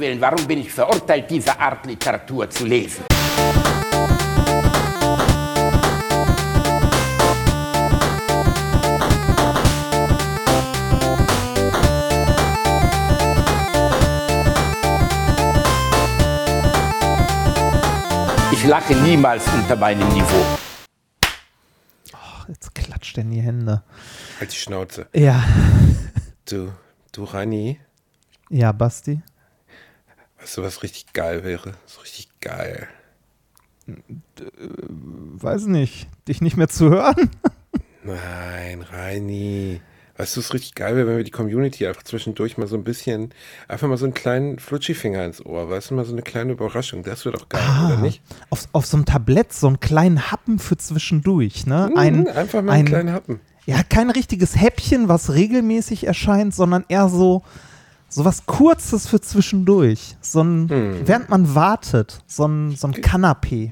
Willen, warum bin ich verurteilt, diese Art Literatur zu lesen? Ich lache niemals unter meinem Niveau. Ach, jetzt klatscht er in die Hände. Halt die Schnauze. Ja. Du, du Rani, Ja, Basti. Weißt du, was richtig geil wäre? So richtig geil. Weiß nicht. Dich nicht mehr zu hören? Nein, Reini. Weißt du, es richtig geil wäre, wenn wir die Community einfach zwischendurch mal so ein bisschen, einfach mal so einen kleinen Flutschifinger ins Ohr, weißt du, mal so eine kleine Überraschung. Das wäre doch geil, oder nicht? Auf, auf so einem Tablett, so einen kleinen Happen für zwischendurch, ne? Mhm, einfach mal einen kleinen Happen. Ja, kein richtiges Häppchen, was regelmäßig erscheint, sondern eher so, so was Kurzes für zwischendurch. So ein, Hm. während man wartet, so ein, so ein Kanapé.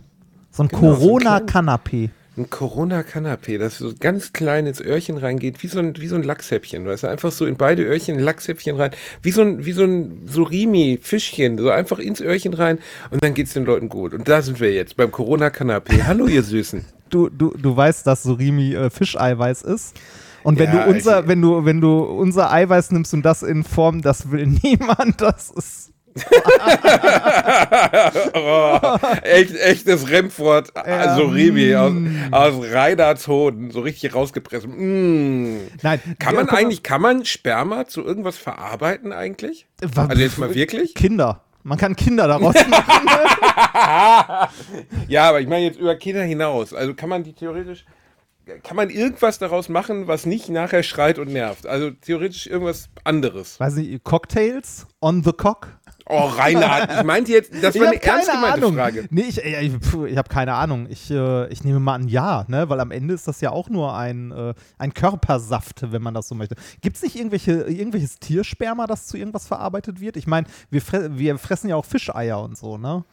So ein Genau, so ein Corona-Kanapé. Ein Corona-Kanapé, das so ganz klein ins Öhrchen reingeht, wie so ein, wie so ein Lachshäppchen, weißt du, einfach so in beide Öhrchen ein Lachshäppchen rein, wie so ein, wie so ein Surimi, Fischchen, so einfach ins Öhrchen rein und dann geht's den Leuten gut. Und da sind wir jetzt beim Corona-Kanapé. Hallo, ihr Süßen. Du, du, du weißt, dass Surimi äh, Fischeiweiß ist. Und wenn Ja, du unser, ich- wenn du, wenn du unser Eiweiß nimmst und das in Form, das will niemand, das ist. oh, echt, echtes Remford, Ja, Surimi aus, mm. aus Reinhards Hoden, so richtig rausgepresst. Mm. Nein, Kann ja, man mal, eigentlich, kann man Sperma zu irgendwas verarbeiten eigentlich? wa- Also jetzt mal wirklich? Kinder. Man kann Kinder daraus machen. Ja, aber ich meine jetzt über Kinder hinaus. Also kann man die theoretisch, kann man irgendwas daraus machen, was nicht nachher schreit und nervt? Also theoretisch irgendwas anderes. Weiß nicht, Cocktails on the cock? Oh, Reinhard, ich meinte jetzt, das war eine ernst gemeinte Ahnung. Frage. Nee, ich, ich, ich habe keine Ahnung. Ich, äh, ich nehme mal an, ja, ne? weil am Ende ist das ja auch nur ein, äh, ein Körpersaft, wenn man das so möchte. Gibt es nicht irgendwelche, irgendwelches Tiersperma, das zu irgendwas verarbeitet wird? Ich meine, wir, fre wir fressen ja auch Fischeier und so, ne?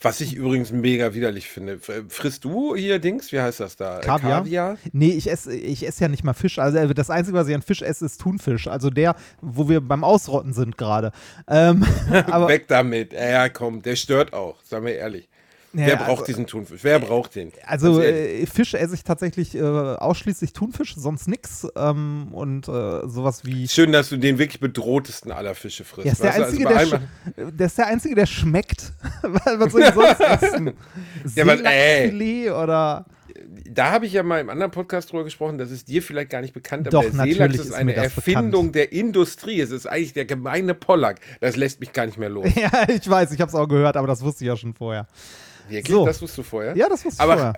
Was ich übrigens mega widerlich finde. Frisst du hier Dings? Wie heißt das da? Äh, Kaviar? Kaviar? Nee, ich esse ich ess ja nicht mal Fisch. Also äh, das Einzige, was ich an Fisch esse, ist Thunfisch. Also der, wo wir beim Ausrotten sind gerade. Ähm, Weg damit. Ja, komm, der stört auch, sagen wir ehrlich. Ja, Wer braucht also- diesen Thunfisch? Wer braucht den? Also äh, Fisch esse ich tatsächlich äh, ausschließlich Thunfisch, sonst nix. Ähm, und äh, sowas wie. Schön, dass du den wirklich bedrohtesten aller Fische frisst. Ja, ist der, einzige, also der, der ist der Einzige, der schmeckt. was soll ich sonst essen? Ja, aber, ey. Oder. Da habe ich ja mal im anderen Podcast drüber gesprochen, das ist dir vielleicht gar nicht bekannt, aber Doch, der Seelachs ist ist eine Erfindung bekannt. der Industrie. Es ist eigentlich der gemeine Pollack. Das lässt mich gar nicht mehr los. Ja, ich weiß, ich habe es auch gehört, aber das wusste ich ja schon vorher. Wirklich? So. Das wusstest du vorher? Ja, das wusste ich Aber vorher.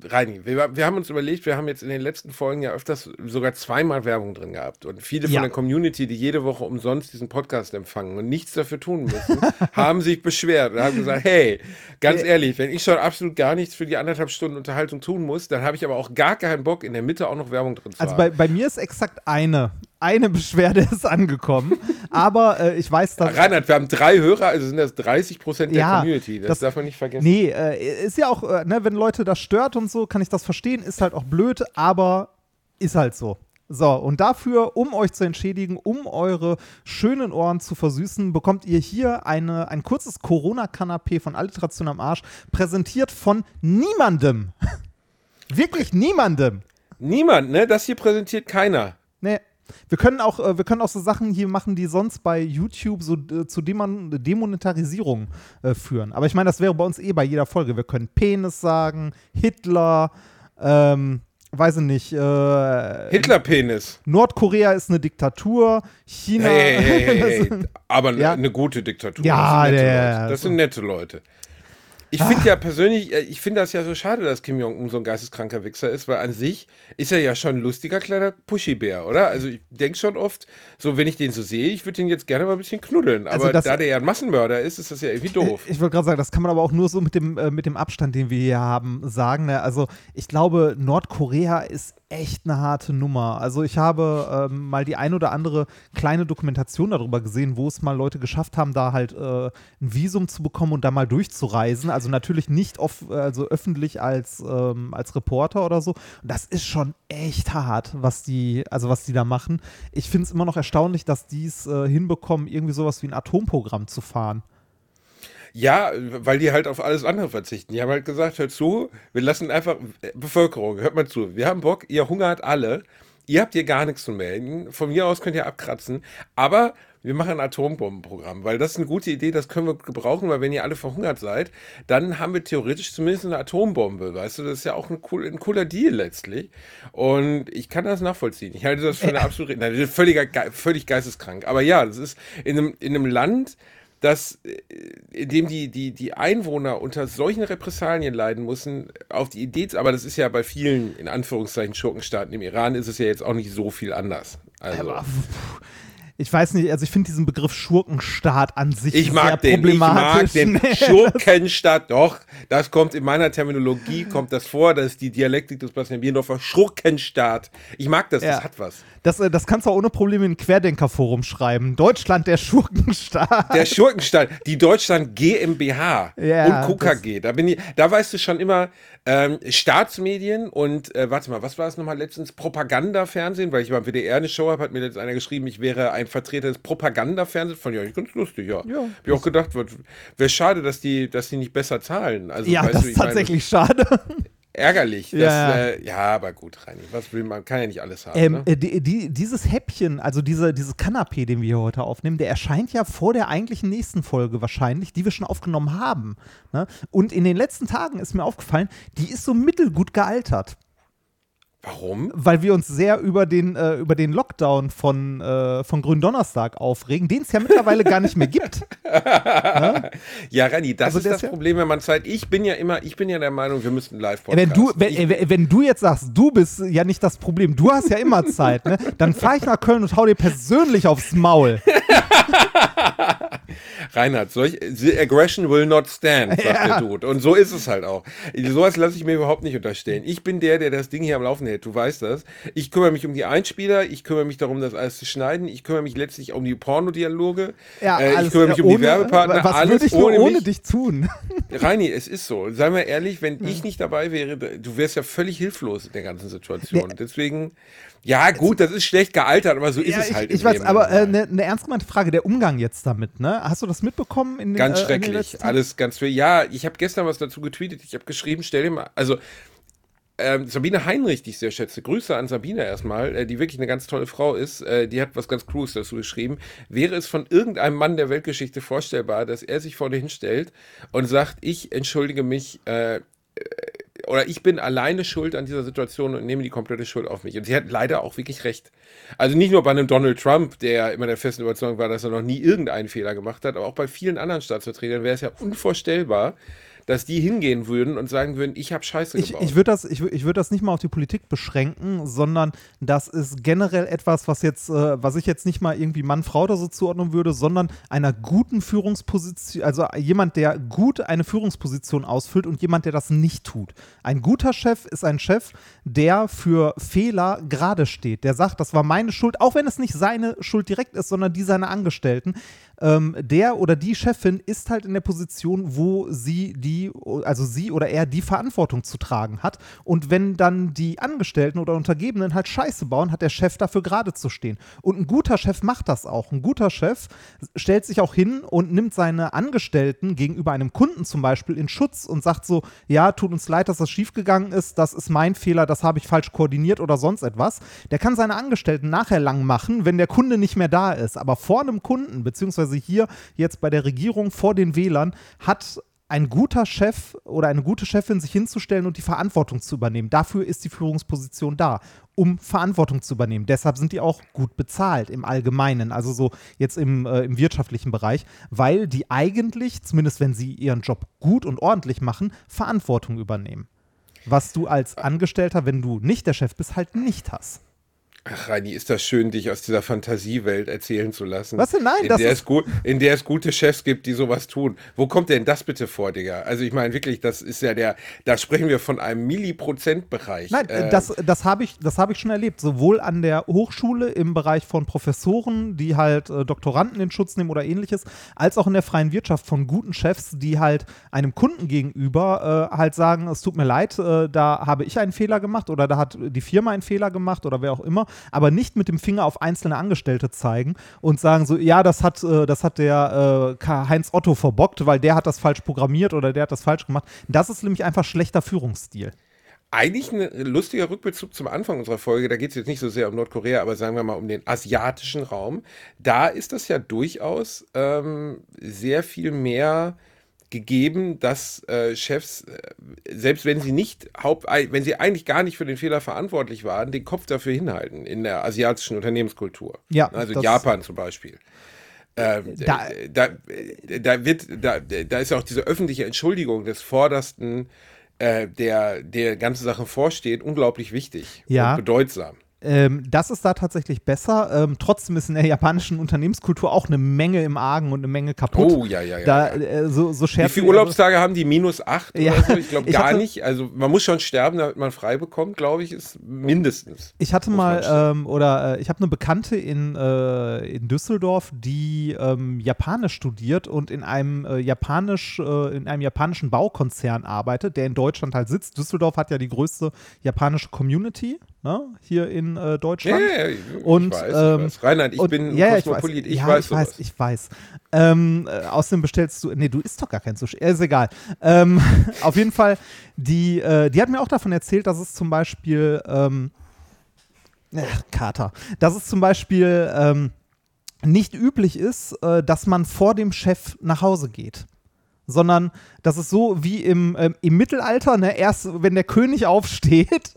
Reini, wir, wir haben uns überlegt, wir haben jetzt in den letzten Folgen ja öfters sogar zweimal Werbung drin gehabt. Und viele von Ja. der Community, die jede Woche umsonst diesen Podcast empfangen und nichts dafür tun müssen, haben sich beschwert und haben gesagt, hey, ganz ehrlich, wenn ich schon absolut gar nichts für die anderthalb Stunden Unterhaltung tun muss, dann habe ich aber auch gar keinen Bock, in der Mitte auch noch Werbung drin zu Also haben. bei, bei mir ist exakt eine. Eine Beschwerde ist angekommen. aber äh, ich weiß, dass. Reinhard, wir haben drei Hörer, also sind das 30 Prozent der Ja, Community. Das, das- darf man nicht vergessen. Nee, äh, ist ja auch, äh, ne, wenn Leute das stört und so, kann ich das verstehen, ist halt auch blöd, aber ist halt so. So, und dafür, um euch zu entschädigen, um eure schönen Ohren zu versüßen, bekommt ihr hier eine, ein kurzes Corona-Kanapé von Alliteration am Arsch, präsentiert von niemandem. Wirklich niemandem. Niemand, ne? Das hier präsentiert keiner. Nee. Wir können auch, äh, wir können auch so Sachen hier machen, die sonst bei YouTube so äh, zu Demon Demonetarisierung äh, führen. Aber ich meine, das wäre bei uns eh bei jeder Folge. Wir können Penis sagen, Hitler, ähm, weiß ich nicht, äh, Hitlerpenis. Nordkorea ist eine Diktatur, China. Hey, hey, hey. Aber Ja. eine gute Diktatur. Ja, das sind nette der- Leute. Das sind nette Leute. Ich finde ja persönlich, äh, ich finde das ja so schade, dass Kim Jong-un so ein geisteskranker Wichser ist, weil an sich ist er ja schon ein lustiger kleiner Pushybär, oder? Also ich denke schon oft, so wenn ich den so sehe, ich würde den jetzt gerne mal ein bisschen knuddeln. Aber Also das- da der ja ein Massenmörder ist, ist das ja irgendwie doof. Ich wollte gerade sagen, das kann man aber auch nur so mit dem, äh, mit dem Abstand, den wir hier haben, sagen. Ne? Also ich glaube, Nordkorea ist echt eine harte Nummer. Also ich habe ähm, mal die ein oder andere kleine Dokumentation darüber gesehen, wo es mal Leute geschafft haben, da halt äh, ein Visum zu bekommen und da mal durchzureisen. Also natürlich nicht off also öffentlich als, ähm, als Reporter oder so. Und das ist schon echt hart, was die, also was die da machen. Ich finde es immer noch erstaunlich, dass die es äh, hinbekommen, irgendwie sowas wie ein Atomprogramm zu fahren. Ja, weil die halt auf alles andere verzichten. Die haben halt gesagt, hört zu, wir lassen einfach, Bevölkerung, hört mal zu, wir haben Bock, ihr hungert alle, ihr habt hier gar nichts zu melden, von mir aus könnt ihr abkratzen, aber wir machen ein Atombombenprogramm, weil das ist eine gute Idee, das können wir gebrauchen, weil wenn ihr alle verhungert seid, dann haben wir theoretisch zumindest eine Atombombe, weißt du, das ist ja auch ein, cool, ein cooler Deal letztlich. Und ich kann das nachvollziehen. Ich halte das für eine absolute, nein, völliger, völlig geisteskrank, aber ja, das ist in einem, in einem Land, dass äh, in dem die, die, die Einwohner unter solchen Repressalien leiden müssen, auf die Idee, aber das ist ja bei vielen, in Anführungszeichen, Schurkenstaaten im Iran ist es ja jetzt auch nicht so viel anders. Also. Aber, ich weiß nicht, also ich finde diesen Begriff Schurkenstaat an sich ich mag sehr den, problematisch. Ich mag den Schurkenstaat, doch, das kommt in meiner Terminologie, kommt das vor, das ist die Dialektik des Bastian Biendorfer, Schurkenstaat. Ich mag das, ja. das hat was. Das, äh, das kannst du auch ohne Probleme in Querdenkerforum schreiben. Deutschland, der Schurkenstaat. Der Schurkenstaat, die Deutschland GmbH ja, und KKG. Da, bin ich, da weißt du schon immer, ähm, Staatsmedien und, äh, warte mal, was war es nochmal letztens? Propagandafernsehen, weil ich beim WDR eine Show habe, hat mir jetzt einer geschrieben, ich wäre ein Vertreter des Propagandafernsehens. Fand ich eigentlich ganz lustig, ja. ja Hab ich auch gedacht, wäre schade, dass die, dass die nicht besser zahlen. Also, ja, das du, ist tatsächlich meine, schade ärgerlich. Dass, ja. Äh, ja, aber gut, Reini, was will man, kann ja nicht alles haben. Ähm, ne? Äh, die, die, dieses Häppchen, also diese, dieses Kanapé, den wir hier heute aufnehmen, der erscheint ja vor der eigentlichen nächsten Folge wahrscheinlich, die wir schon aufgenommen haben. Ne? Und in den letzten Tagen ist mir aufgefallen, die ist so mittelgut gealtert. Warum? Weil wir uns sehr über den, äh, über den Lockdown von, äh, von Gründonnerstag aufregen, den es ja mittlerweile gar nicht mehr gibt. ja? ja, Rani, das also ist das ist Problem, wenn man Zeit. Ich bin ja immer, ich bin ja der Meinung, wir müssten live podcasten. Wenn du, wenn, ich, wenn du jetzt sagst, du bist ja nicht das Problem, du hast ja immer Zeit, ne? dann fahre ich nach Köln und hau dir persönlich aufs Maul. Reinhard, solch, the aggression will not stand, sagt ja. der Dude. Und so ist es halt auch. Sowas lasse ich mir überhaupt nicht unterstellen. Ich bin der, der das Ding hier am Laufen hält. Du weißt das. Ich kümmere mich um die Einspieler, ich kümmere mich darum, das alles zu schneiden, ich kümmere mich letztlich um die Pornodialoge, ja, äh, ich kümmere mich um die Werbepartner. Was alles würde ich ohne, ohne dich tun? Reini, es ist so. Sei mal ehrlich, wenn ich nicht dabei wäre, du wärst ja völlig hilflos in der ganzen Situation. Deswegen ja, gut, das ist schlecht gealtert, aber so ist ja, es halt. Ich, ich weiß, aber eine äh, ne ernst gemeinte Frage, der Umgang jetzt damit, ne? Hast du das mitbekommen? In den, ganz äh, schrecklich, alles ganz viel. Ja, ich habe gestern was dazu getweetet, ich habe geschrieben, stell dir mal, also ähm, Sabine Heinrich, die ich sehr schätze, Grüße an Sabine erstmal, äh, die wirklich eine ganz tolle Frau ist, äh, die hat was ganz Cooles dazu geschrieben. Wäre es von irgendeinem Mann der Weltgeschichte vorstellbar, dass er sich vor dir hinstellt und sagt, ich entschuldige mich, äh, äh oder ich bin alleine schuld an dieser Situation und nehme die komplette Schuld auf mich. Und sie hat leider auch wirklich recht. Also nicht nur bei einem Donald Trump, der immer der festen Überzeugung war, dass er noch nie irgendeinen Fehler gemacht hat, aber auch bei vielen anderen Staatsvertretern wäre es ja unvorstellbar, dass die hingehen würden und sagen würden, ich habe Scheiße gebaut. Ich, ich würde das, ich, ich würd das nicht mal auf die Politik beschränken, sondern das ist generell etwas, was jetzt, äh, was ich jetzt nicht mal irgendwie Mann, Frau oder so zuordnen würde, sondern einer guten Führungsposition, also jemand, der gut eine Führungsposition ausfüllt und jemand, der das nicht tut. Ein guter Chef ist ein Chef, der für Fehler gerade steht, der sagt, das war meine Schuld, auch wenn es nicht seine Schuld direkt ist, sondern die seiner Angestellten ähm, der oder die Chefin ist halt in der Position, wo sie die, also sie oder er die Verantwortung zu tragen hat. Und wenn dann die Angestellten oder Untergebenen halt Scheiße bauen, hat der Chef dafür gerade zu stehen. Und ein guter Chef macht das auch. Ein guter Chef stellt sich auch hin und nimmt seine Angestellten gegenüber einem Kunden zum Beispiel in Schutz und sagt so, ja, tut uns leid, dass das schiefgegangen ist, das ist mein Fehler, das habe ich falsch koordiniert oder sonst etwas. Der kann seine Angestellten nachher lang machen, wenn der Kunde nicht mehr da ist. Aber vor einem Kunden, beziehungsweise beziehungsweise hier jetzt bei der Regierung vor den Wählern, hat ein guter Chef oder eine gute Chefin sich hinzustellen und die Verantwortung zu übernehmen. Dafür ist die Führungsposition da, um Verantwortung zu übernehmen. Deshalb sind die auch gut bezahlt im Allgemeinen, also so jetzt im, äh, im wirtschaftlichen Bereich, weil die eigentlich, zumindest wenn sie ihren Job gut und ordentlich machen, Verantwortung übernehmen. Was du als Angestellter, wenn du nicht der Chef bist, halt nicht hast. Ach, Reini, ist das schön, dich aus dieser Fantasiewelt erzählen zu lassen. Was denn? Nein, in das der ist- es gut, In der es gute Chefs gibt, die sowas tun. Wo kommt denn das bitte vor, Digga? Also ich meine wirklich, das ist ja der, da sprechen wir von einem Milliprozentbereich. Nein, Äh, das, das habe ich, das hab ich schon erlebt. Sowohl an der Hochschule im Bereich von Professoren, die halt äh, Doktoranden in Schutz nehmen oder ähnliches, als auch in der freien Wirtschaft von guten Chefs, die halt einem Kunden gegenüber äh, halt sagen, es tut mir leid, äh, da habe ich einen Fehler gemacht oder da hat die Firma einen Fehler gemacht oder wer auch immer, aber nicht mit dem Finger auf einzelne Angestellte zeigen und sagen so, ja, das hat, äh, das hat der äh, Heinz Otto verbockt, weil der hat das falsch programmiert oder der hat das falsch gemacht. Das ist nämlich einfach schlechter Führungsstil. Eigentlich ein lustiger Rückbezug zum Anfang unserer Folge. Da geht es jetzt nicht so sehr um Nordkorea, aber sagen wir mal um den asiatischen Raum. Da ist das ja durchaus ähm, sehr viel mehr gegeben, dass äh, Chefs, äh, selbst wenn sie nicht haupt, wenn sie eigentlich gar nicht für den Fehler verantwortlich waren, den Kopf dafür hinhalten in der asiatischen Unternehmenskultur. Ja, also Japan zum Beispiel. Ähm, Da- da, da, wird, da, da ist auch diese öffentliche Entschuldigung des Vordersten, äh, der der ganze Sache vorsteht, unglaublich wichtig Ja. und bedeutsam. Ähm, das ist da tatsächlich besser. Ähm, trotzdem ist in der japanischen Unternehmenskultur auch eine Menge im Argen und eine Menge kaputt. Oh, ja, ja, ja. Da, äh, so, so Wie viele wir- Urlaubstage haben die? Minus acht Ja, oder so? Ich glaube gar hatte- nicht. Also man muss schon sterben, damit man frei bekommt, glaube ich, ist mindestens. Ich hatte mal, ähm, oder äh, ich habe eine Bekannte in, äh, in Düsseldorf, die ähm, Japanisch studiert und in einem äh, Japanisch, äh, in einem japanischen Baukonzern arbeitet, der in Deutschland halt sitzt. Düsseldorf hat ja die größte japanische Community ne, hier in äh, Deutschland. Ja, ja, ich Und, weiß, ich ähm, weiß. Reinhard, ich und- bin ja, ja, ich Kosmopolit, weiß, ich ja, weiß ich weiß, ich weiß. Ähm, äh, außerdem bestellst du, nee, du isst doch gar kein Sushi, ist egal. Ähm, auf jeden Fall, die, äh, die hat mir auch davon erzählt, dass es zum Beispiel, ähm, ach, Kater, dass es zum Beispiel ähm, nicht üblich ist, äh, dass man vor dem Chef nach Hause geht sondern das ist so wie im, ähm, im Mittelalter, ne? erst wenn der König aufsteht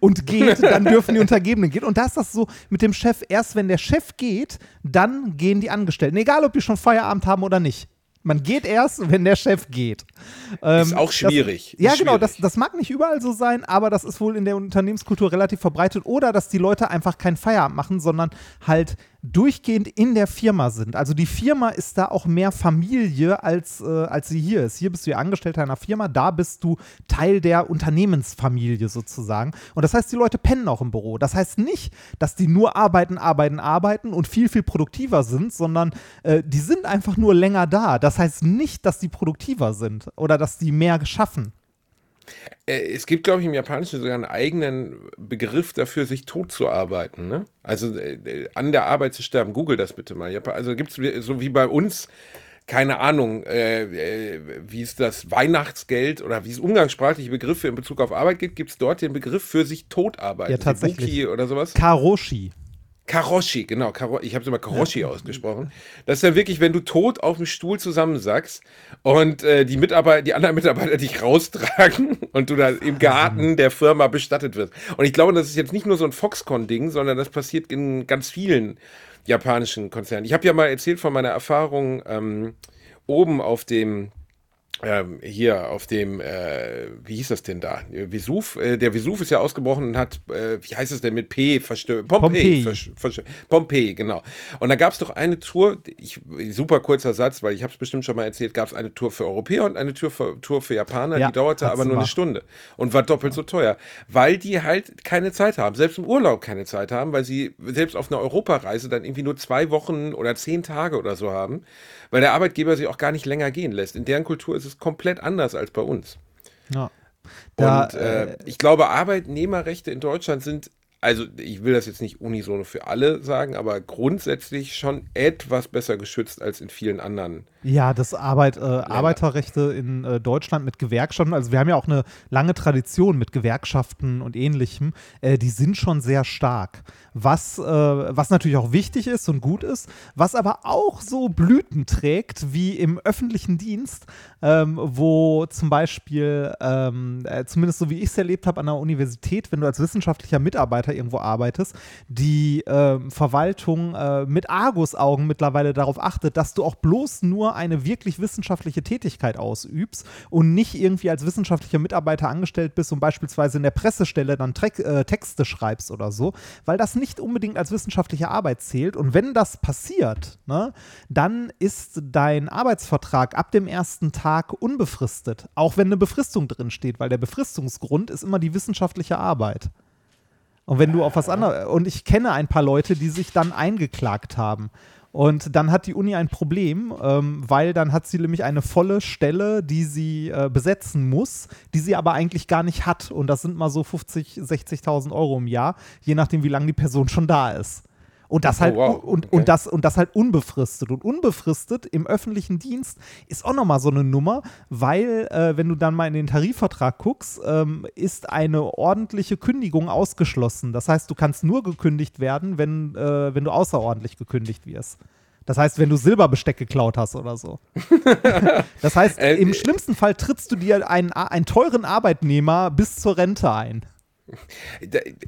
und geht, dann dürfen die Untergebenen gehen. Und da ist das so mit dem Chef, erst wenn der Chef geht, dann gehen die Angestellten. Egal, ob die schon Feierabend haben oder nicht. Man geht erst, wenn der Chef geht. Ähm, Ist auch schwierig. Das, ja, Ist genau, das, schwierig. das mag nicht überall so sein, aber das ist wohl in der Unternehmenskultur relativ verbreitet. Oder dass die Leute einfach keinen Feierabend machen, sondern halt durchgehend in der Firma sind. Also die Firma ist da auch mehr Familie, als, äh, als sie hier ist. Hier bist du ja Angestellter einer Firma, da bist du Teil der Unternehmensfamilie sozusagen. Und das heißt, die Leute pennen auch im Büro. Das heißt nicht, dass die nur arbeiten, arbeiten, arbeiten und viel, viel produktiver sind, sondern äh, die sind einfach nur länger da. Das heißt nicht, dass die produktiver sind oder dass die mehr geschaffen. Äh, Es gibt, glaube ich, im Japanischen sogar einen eigenen Begriff dafür, sich tot zu arbeiten. Ne? Also äh, äh, an der Arbeit zu sterben. Google das bitte mal. Also gibt es so wie bei uns, keine Ahnung, äh, äh, wie es das Weihnachtsgeld oder wie es umgangssprachliche Begriffe in Bezug auf Arbeit gibt, gibt es dort den Begriff für sich tot arbeiten. Ja, tatsächlich. Oder sowas. Karoshi. Karoshi, genau. Karo ich habe es immer Karoshi ausgesprochen. Das ist ja wirklich, wenn du tot auf dem Stuhl zusammensackst und äh, die Mitarbeiter, die anderen Mitarbeiter dich raustragen und du da im Garten der Firma bestattet wirst. Und ich glaube, das ist jetzt nicht nur so ein Foxconn-Ding, sondern das passiert in ganz vielen japanischen Konzernen. Ich habe ja mal erzählt von meiner Erfahrung ähm, oben auf dem ähm, hier auf dem, äh, wie hieß das denn da? Vesuv, äh, der Vesuv ist ja ausgebrochen und hat, äh, wie heißt es denn mit P verstört? Pompeii. Pompeii. Pompeii, genau. Und da gab es doch eine Tour, ich, super kurzer Satz, weil ich habe es bestimmt schon mal erzählt, gab es eine Tour für Europäer und eine Tour für, Tour für Japaner, Ja, die dauerte aber nur eine gemacht. Stunde und war doppelt so teuer, weil die halt keine Zeit haben, selbst im Urlaub keine Zeit haben, weil sie selbst auf einer Europareise dann irgendwie nur zwei Wochen oder zehn Tage oder so haben, weil der Arbeitgeber sie auch gar nicht länger gehen lässt. In deren Kultur ist es komplett anders als bei uns. Ja. Da, und äh, ich glaube, Arbeitnehmerrechte in Deutschland sind, also ich will das jetzt nicht unisono für alle sagen, aber grundsätzlich schon etwas besser geschützt als in vielen anderen. Ja, das Arbeit, äh, Arbeiterrechte in äh, Deutschland mit Gewerkschaften, also wir haben ja auch eine lange Tradition mit Gewerkschaften und ähnlichem, äh, die sind schon sehr stark. Was, äh, was natürlich auch wichtig ist und gut ist, was aber auch so Blüten trägt wie im öffentlichen Dienst, ähm, wo zum Beispiel, ähm, äh, zumindest so wie ich es erlebt habe an der Universität, wenn du als wissenschaftlicher Mitarbeiter Mitarbeiter irgendwo arbeitest, die ähm, Verwaltung äh, mit Argusaugen mittlerweile darauf achtet, dass du auch bloß nur eine wirklich wissenschaftliche Tätigkeit ausübst und nicht irgendwie als wissenschaftlicher Mitarbeiter angestellt bist und beispielsweise in der Pressestelle dann Tre äh, Texte schreibst oder so, weil das nicht unbedingt als wissenschaftliche Arbeit zählt. Und wenn das passiert, ne, dann ist dein Arbeitsvertrag ab dem ersten Tag unbefristet, auch wenn eine Befristung drin steht, weil der Befristungsgrund ist immer die wissenschaftliche Arbeit. Und wenn du auf was anderes, und ich kenne ein paar Leute, die sich dann eingeklagt haben. Und dann hat die Uni ein Problem, ähm, weil dann hat sie nämlich eine volle Stelle, die sie äh, besetzen muss, die sie aber eigentlich gar nicht hat. Und das sind mal so 50, 60.000 Euro im Jahr, je nachdem, wie lange die Person schon da ist. Und das Oh, halt wow. und, Okay. und das und das halt unbefristet. Und unbefristet im öffentlichen Dienst ist auch nochmal so eine Nummer, weil, äh, wenn du dann mal in den Tarifvertrag guckst, ähm, ist eine ordentliche Kündigung ausgeschlossen. Das heißt, du kannst nur gekündigt werden, wenn, äh, wenn du außerordentlich gekündigt wirst. Das heißt, wenn du Silberbesteck geklaut hast oder so. das heißt, Äh, im äh, schlimmsten Fall trittst du dir einen, einen teuren Arbeitnehmer bis zur Rente ein.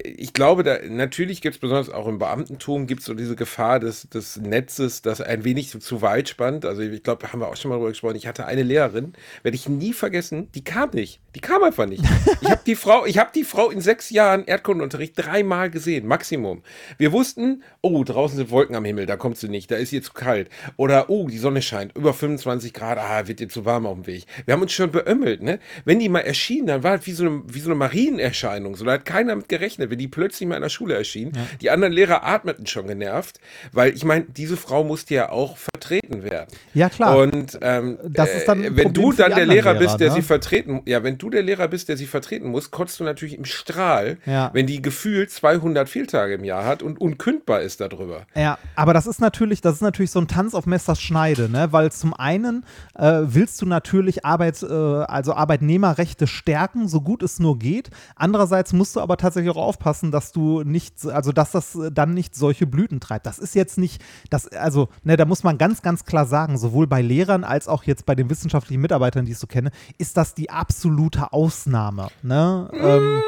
Ich glaube, da, natürlich gibt es besonders auch im Beamtentum gibt es so diese Gefahr des, des Netzes, das ein wenig zu, zu weit spannt. Also ich glaube, da haben wir auch schon mal drüber gesprochen. Ich hatte eine Lehrerin, werde ich nie vergessen, die kam nicht. Die kam einfach nicht. Ich habe die Frau, ich habe die Frau in sechs Jahren Erdkundenunterricht dreimal gesehen, Maximum. Wir wussten, oh, draußen sind Wolken am Himmel, da kommt sie nicht, da ist ihr zu kalt. Oder, oh, die Sonne scheint, über 25 Grad, ah, wird ihr zu warm auf dem Weg. Wir haben uns schon beömmelt, ne? Wenn die mal erschien, dann war es wie so eine, wie so eine Marienerscheinung. So, da hat keiner mit gerechnet, wenn die plötzlich mal in der Schule erschien. Die anderen Lehrer atmeten schon genervt, weil ich meine, diese Frau musste ja auch vertreten werden. Ja, klar. Und ähm, Das ist dann äh, wenn du dann der Lehrer Lehrer, bist, der ne? sie vertreten, ja, wenn du der Lehrer bist, der sie vertreten muss, kotzt du natürlich im Strahl, Ja. wenn die gefühlt 200 Fehltage im Jahr hat und unkündbar ist darüber. Ja, aber das ist natürlich, das ist natürlich so ein Tanz auf Messers Schneide, ne? Weil zum einen äh, willst du natürlich Arbeit, äh, also Arbeitnehmerrechte stärken, so gut es nur geht. Andererseits musst du aber tatsächlich auch aufpassen, dass du nicht, also dass das dann nicht solche Blüten treibt. Das ist jetzt nicht, das, also, ne, da muss man ganz, ganz klar sagen, sowohl bei Lehrern als auch jetzt bei den wissenschaftlichen Mitarbeitern, die ich so kenne, ist das die absolute Ausnahme. Ne? Ähm,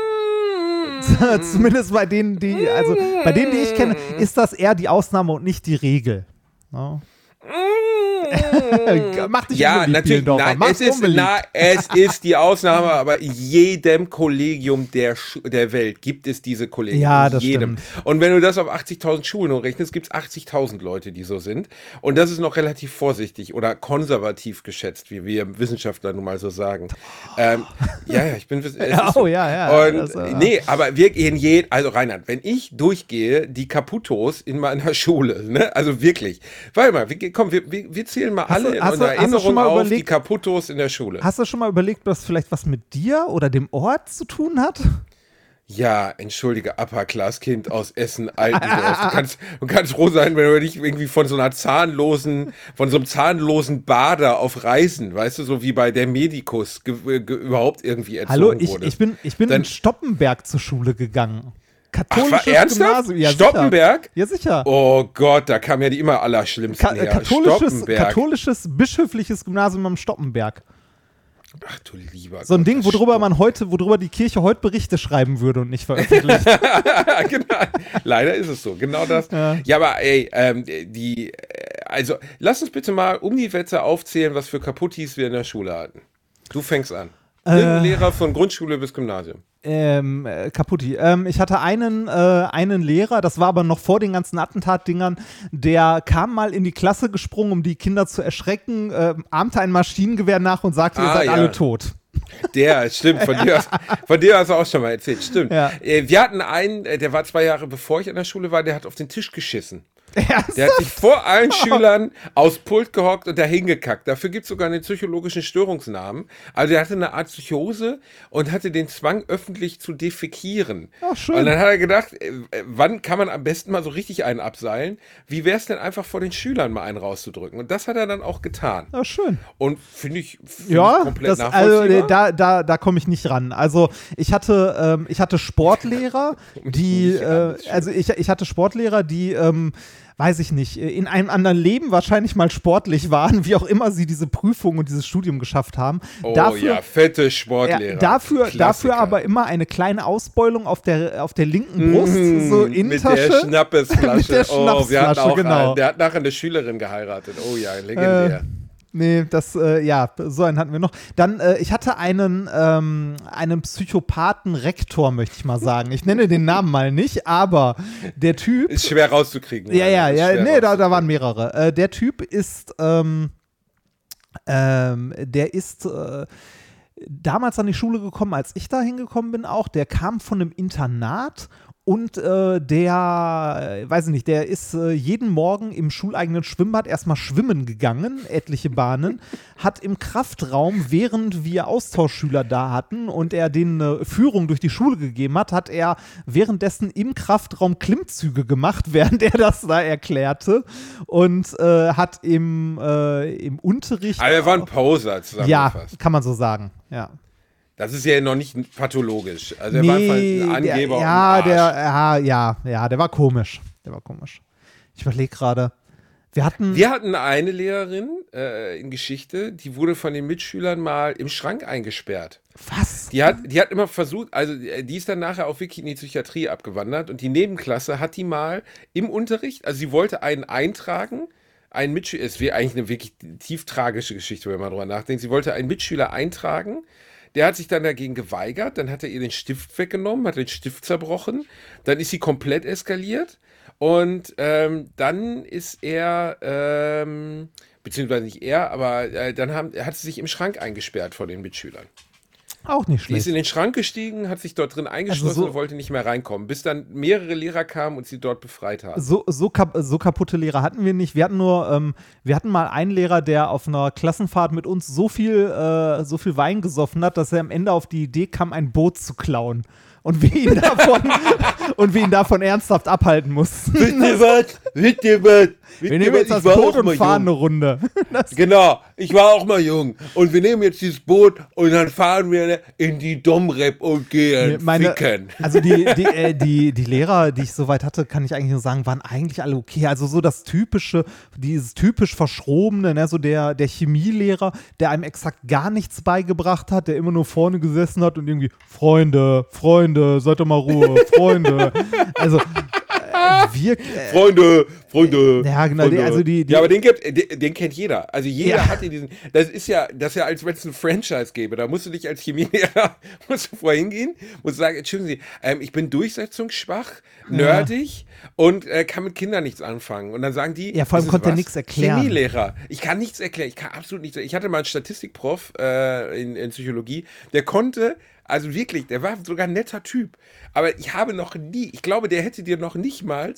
Zumindest bei denen, die, also bei denen, die ich kenne, ist das eher die Ausnahme und nicht die Regel. Ja. Mach dich Ja, natürlich. Nein, es ist, na, es ist die Ausnahme, aber in jedem Kollegium der, Schu- der Welt gibt es diese Kollegen. Ja, das jedem. stimmt. Und wenn du das auf 80.000 Schulen hochrechnest, gibt es 80.000 Leute, die so sind. Und das ist noch relativ vorsichtig oder konservativ geschätzt, wie wir Wissenschaftler nun mal so sagen. Ähm, ja, ja, ich bin. oh, ja, ja, Und das, äh, nee, aber wir gehen je, also Reinhard, wenn ich durchgehe, die Caputos in meiner Schule, ne, also wirklich, warte mal, wir, komm, wir, wir, zählen mal Hast du- alle in du- unserer du schon Erinnerung mal auf die überlegt- Caputos in der Schule. Hast du schon mal überlegt, was vielleicht was mit dir oder dem Ort zu tun hat? Ja, entschuldige, Upper-Class-Kind aus Essen, Altendorf. Du kannst, du kannst froh sein, wenn du dich irgendwie von so einer zahnlosen, von so einem zahnlosen Bader auf Reisen, weißt du, so wie bei der Medikus überhaupt irgendwie erzogen Hallo, ich, wurde. ich bin, ich bin Dann- in Stoppenberg zur Schule gegangen. Ach, Katholisches war ernsthaft? Gymnasium. Ja, Stoppenberg? Sicher. Ja, sicher. Oh Gott, da kam ja die immer allerschlimmsten Ka her. katholisches, katholisches bischöfliches Gymnasium am Stoppenberg. Ach du lieber So ein Gott, Ding, worüber man heute, worüber die Kirche heute Berichte schreiben würde und nicht veröffentlicht. genau. Leider ist es so, genau das. Ja. Ja, aber ey, ähm, die, äh, also lass uns bitte mal um die Wette aufzählen, was für Kaputtis wir in der Schule hatten. Du fängst an. Äh. Lehrer von Grundschule bis Gymnasium. Ähm, äh, Kaputti. Ähm, ich hatte einen, äh, einen Lehrer, das war aber noch vor den ganzen Attentatdingern, der kam mal in die Klasse gesprungen, um die Kinder zu erschrecken, äh, ahmte ein Maschinengewehr nach und sagte, ihr Ah, seid ja. alle tot. Der, stimmt, von dir, hast- von dir hast du auch schon mal erzählt, stimmt. Ja. Äh, Wir hatten einen, äh, der war zwei Jahre bevor ich an der Schule war, der hat auf den Tisch geschissen. Ernsthaft? Der hat sich vor allen Schülern aufs Pult gehockt und da hingekackt. Dafür gibt es sogar einen psychologischen Störungsnamen. Also der hatte eine Art Psychose und hatte den Zwang, öffentlich zu defekieren. Ach, schön. Und dann hat er gedacht, äh, wann kann man am besten mal so richtig einen abseilen? Wie wäre es denn einfach vor den Schülern mal einen rauszudrücken? Und das hat er dann auch getan. Ja, schön. Und finde ich, find Ja, ich komplett das, also nachvollziehbar. äh, da, da, da komme ich nicht ran. Also ich hatte, ähm, ich hatte Sportlehrer, die, äh, also ich, ich hatte Sportlehrer, die, ähm, weiß ich nicht, äh, in einem anderen Leben wahrscheinlich mal sportlich waren, wie auch immer sie diese Prüfung und dieses Studium geschafft haben. Oh dafür, ja, fette Sportlehrer. Ja, dafür, Klassiker. dafür aber immer eine kleine Ausbeulung auf der, auf der linken Brust, Mhm, so Mit Innentasche. der Schnappesflasche. Mit der oh, wir hatten Schnapsflasche, auch genau. einen, der hat nachher eine Schülerin geheiratet. Oh ja, legendär. Nee, das, äh, ja, so einen hatten wir noch. Dann, äh, ich hatte einen, ähm, einen Psychopathen-Rektor, möchte ich mal sagen. Ich nenne den Namen mal nicht, aber der Typ. Ist schwer rauszukriegen. Ja, ja, ja, nee, da, da waren mehrere. Äh, der Typ ist, ähm, ähm, der ist äh, damals an die Schule gekommen, als ich da hingekommen bin auch. Der kam von einem Internat und äh, der, äh, weiß ich nicht, der ist äh, jeden Morgen im schuleigenen Schwimmbad erstmal schwimmen gegangen, etliche Bahnen, hat im Kraftraum, während wir Austauschschüler da hatten und er denen eine Führung durch die Schule gegeben hat, hat er währenddessen im Kraftraum Klimmzüge gemacht, während er das da erklärte und äh, hat im, äh, im Unterricht. Aber er war ein Poser, ja, zusammengefasst. kann man so sagen, ja. Das ist ja noch nicht pathologisch. Also er war einfach ein Angeber der, und ja, der, ja, ja, ja, der war komisch. Der war komisch. Ich überlege gerade. Wir hatten. Wir hatten eine Lehrerin äh, in Geschichte, die wurde von den Mitschülern mal im Schrank eingesperrt. was? Die hat, die hat immer versucht, also äh, die ist dann nachher auch wirklich in die Psychiatrie abgewandert und die Nebenklasse hat die mal im Unterricht, also sie wollte einen eintragen, einen Mitschüler, es wäre eigentlich eine wirklich tief tragische Geschichte, wenn man drüber nachdenkt. Sie wollte einen Mitschüler eintragen, der hat sich dann dagegen geweigert, dann hat er ihr den Stift weggenommen, hat den Stift zerbrochen, dann ist sie komplett eskaliert. Und ähm, dann ist er, ähm, beziehungsweise nicht er, aber äh, dann haben, hat sie sich im Schrank eingesperrt vor den Mitschülern. Auch nicht Die ist schlecht. in den Schrank gestiegen, hat sich dort drin eingeschlossen Also so- und wollte nicht mehr reinkommen, bis dann mehrere Lehrer kamen und sie dort befreit haben. So, so, kap so kaputte Lehrer hatten wir nicht. Wir hatten nur, ähm, wir hatten mal einen Lehrer, der auf einer Klassenfahrt mit uns so viel, äh, so viel Wein gesoffen hat, dass er am Ende auf die Idee kam, ein Boot zu klauen. Und wir ihn davon, und wir ihn davon ernsthaft abhalten mussten. ihr was? Wisst ihr was? Wir nehmen jetzt das Boot und fahren eine Runde. Genau, ich war auch mal jung. Und wir nehmen jetzt dieses Boot und dann fahren wir in die Domrep und gehen Meine, ficken. also die, die, äh, die, die Lehrer, die ich soweit hatte, kann ich eigentlich nur sagen, waren eigentlich alle okay. Also so das typische, dieses typisch verschrobene, ne, so der, der Chemielehrer, der einem exakt gar nichts beigebracht hat, der immer nur vorne gesessen hat und irgendwie, Freunde, Freunde, seid doch mal Ruhe, Freunde. Also äh, wir, äh, Freunde, Freunde. Ja, genau, Freunde. die- also die- die- ja, aber den, gibt, den, den kennt jeder. Also jeder Ja. hat ja diesen. Das ist ja, das ist ja, als wenn es ein Franchise gäbe. Da musst du dich als Chemielehrer musst du vorhin gehen, musst sagen, entschuldigen Sie, ähm, ich bin durchsetzungsschwach, nerdig und äh, kann mit Kindern nichts anfangen. Und dann sagen die, Ja, vor allem konnte er nichts erklären. Chemielehrer. Ich kann nichts erklären. Ich kann absolut nichts. Ich hatte mal einen Statistikprof äh, in, in Psychologie, der konnte also wirklich, der war sogar ein netter Typ. Aber ich habe noch nie, ich glaube, der hätte dir noch nicht mal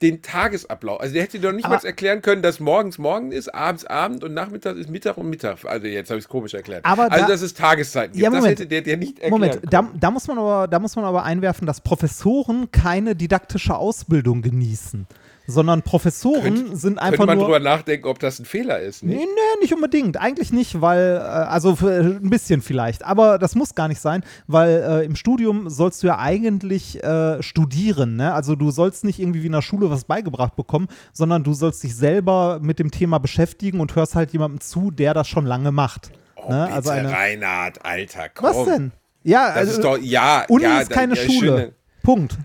den Tagesablauf, also der hätte dir noch nicht Aber- mal erklären können, dass morgens morgen ist, abends Abend und nachmittags ist Mittag und Mittag. Also jetzt habe ich es komisch erklärt. Aber also da- dass es Tageszeiten gibt. Ja, das hätte der dir nicht erklären Moment, da, da, muss man aber, da muss man aber einwerfen, dass Professoren keine didaktische Ausbildung genießen, sondern Professoren Könnte- sind einfach Könnte man nur. drüber nachdenken, ob das ein Fehler ist. Nee, Nicht? nee, nicht unbedingt. Eigentlich nicht, weil, äh, also für, ein bisschen vielleicht. Aber das muss gar nicht sein, weil äh, im Studium sollst du ja eigentlich äh, studieren. Ne? Also du sollst nicht irgendwie wie in der Schule was beigebracht bekommen, sondern du sollst dich selber mit dem Thema beschäftigen und hörst halt jemandem zu, der das schon lange macht. Oh, ne? bitte, Also eine, Reinhard, Alter, komm. was denn? Ja, Das also ist doch, ja, Uni ja, ist keine ja, Schule. schöne- Punkt.